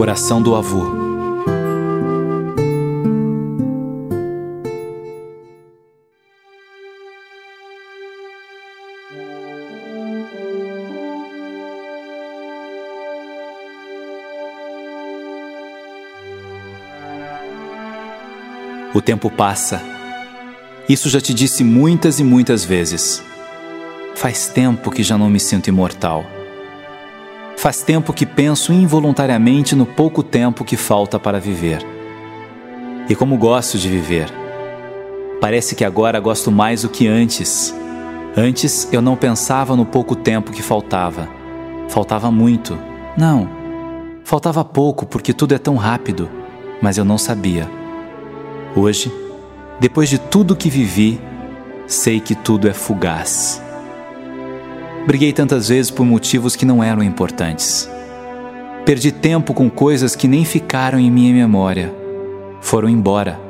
Oração do avô. O tempo passa. Isso já te disse muitas e muitas vezes. Faz tempo que já não me sinto imortal. Faz tempo que penso involuntariamente no pouco tempo que falta para viver. E como gosto de viver. Parece que agora gosto mais do que antes. Antes eu não pensava no pouco tempo que faltava. Faltava muito. Não. Faltava pouco porque tudo é tão rápido, mas eu não sabia. Hoje, depois de tudo que vivi, sei que tudo é fugaz. Briguei tantas vezes por motivos que não eram importantes. Perdi tempo com coisas que nem ficaram em minha memória. Foram embora.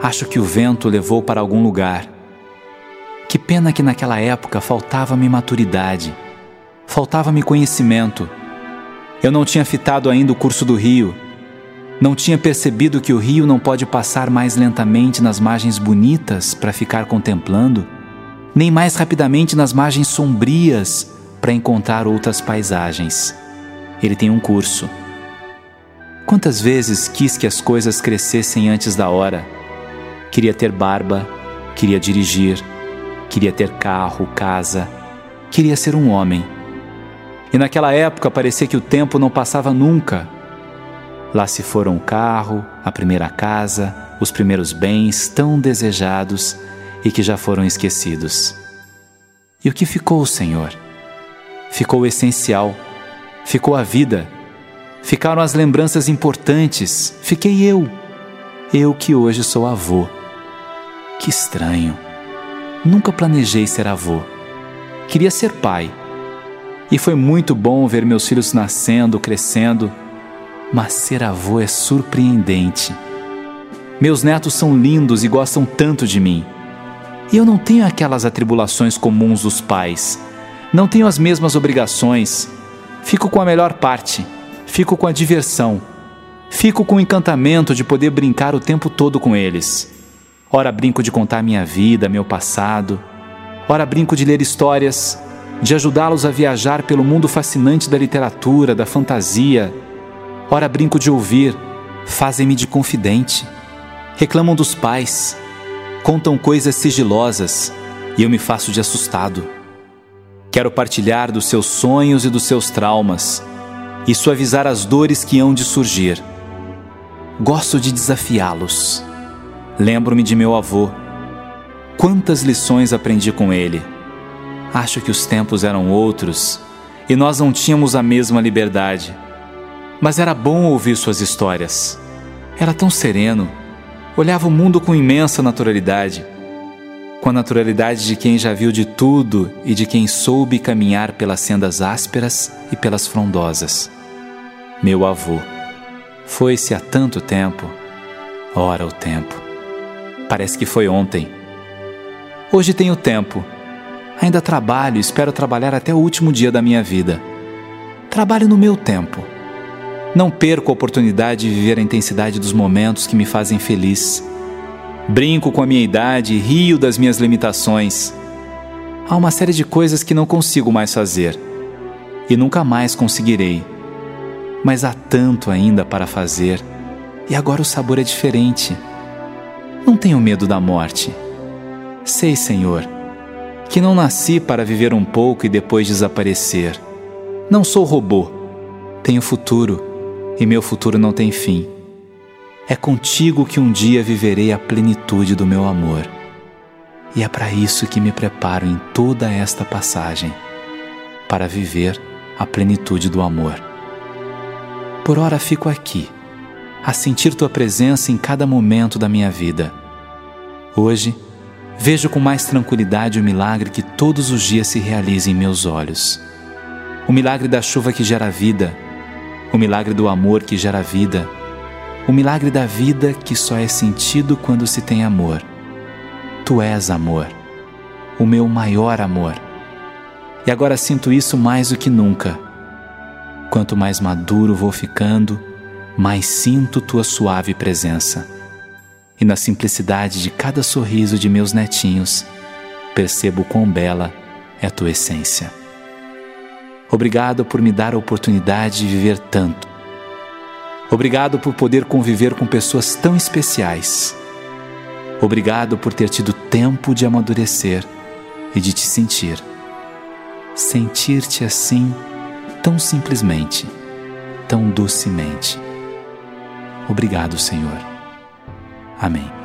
Acho que o vento levou para algum lugar. Que pena que naquela época faltava-me maturidade, faltava-me conhecimento. Eu não tinha fitado ainda o curso do rio. Não tinha percebido que o rio não pode passar mais lentamente nas margens bonitas para ficar contemplando nem mais rapidamente nas margens sombrias para encontrar outras paisagens. Ele tem um curso. Quantas vezes quis que as coisas crescessem antes da hora? Queria ter barba, queria dirigir, queria ter carro, casa, queria ser um homem. E naquela época parecia que o tempo não passava nunca. Lá se foram o carro, a primeira casa, os primeiros bens tão desejados e que já foram esquecidos. E o que ficou, Senhor? Ficou o essencial, ficou a vida, ficaram as lembranças importantes, fiquei eu, eu que hoje sou avô. Que estranho. Nunca planejei ser avô. Queria ser pai. E foi muito bom ver meus filhos nascendo, crescendo, mas ser avô é surpreendente. Meus netos são lindos e gostam tanto de mim. E eu não tenho aquelas atribulações comuns dos pais. Não tenho as mesmas obrigações. Fico com a melhor parte. Fico com a diversão. Fico com o encantamento de poder brincar o tempo todo com eles. Ora brinco de contar minha vida, meu passado. Ora brinco de ler histórias, de ajudá-los a viajar pelo mundo fascinante da literatura, da fantasia. Ora brinco de ouvir, fazem-me de confidente. Reclamam dos pais, contam coisas sigilosas e eu me faço de assustado. Quero partilhar dos seus sonhos e dos seus traumas e suavizar as dores que hão de surgir. Gosto de desafiá-los. Lembro-me de meu avô. Quantas lições aprendi com ele. Acho que os tempos eram outros e nós não tínhamos a mesma liberdade. Mas era bom ouvir suas histórias. Era tão sereno olhava o mundo com imensa naturalidade, com a naturalidade de quem já viu de tudo e de quem soube caminhar pelas sendas ásperas e pelas frondosas. Meu avô, foi-se há tanto tempo, ora o tempo. Parece que foi ontem. Hoje tenho tempo. Ainda trabalho espero trabalhar até o último dia da minha vida. Trabalho no meu tempo não perco a oportunidade de viver a intensidade dos momentos que me fazem feliz. Brinco com a minha idade rio das minhas limitações. Há uma série de coisas que não consigo mais fazer e nunca mais conseguirei. Mas há tanto ainda para fazer e agora o sabor é diferente. Não tenho medo da morte. Sei, Senhor, que não nasci para viver um pouco e depois desaparecer. Não sou robô. Tenho futuro e meu futuro não tem fim. É contigo que um dia viverei a plenitude do meu amor. E é para isso que me preparo em toda esta passagem para viver a plenitude do amor. Por ora fico aqui, a sentir tua presença em cada momento da minha vida. Hoje, vejo com mais tranquilidade o milagre que todos os dias se realiza em meus olhos. O milagre da chuva que gera vida o milagre do amor que gera vida, o milagre da vida que só é sentido quando se tem amor. Tu és amor, o meu maior amor. E agora sinto isso mais do que nunca. Quanto mais maduro vou ficando, mais sinto tua suave presença. E na simplicidade de cada sorriso de meus netinhos, percebo quão bela é tua essência. Obrigado por me dar a oportunidade de viver tanto. Obrigado por poder conviver com pessoas tão especiais. Obrigado por ter tido tempo de amadurecer e de te sentir. Sentir-te assim, tão simplesmente, tão docemente. Obrigado, Senhor. Amém.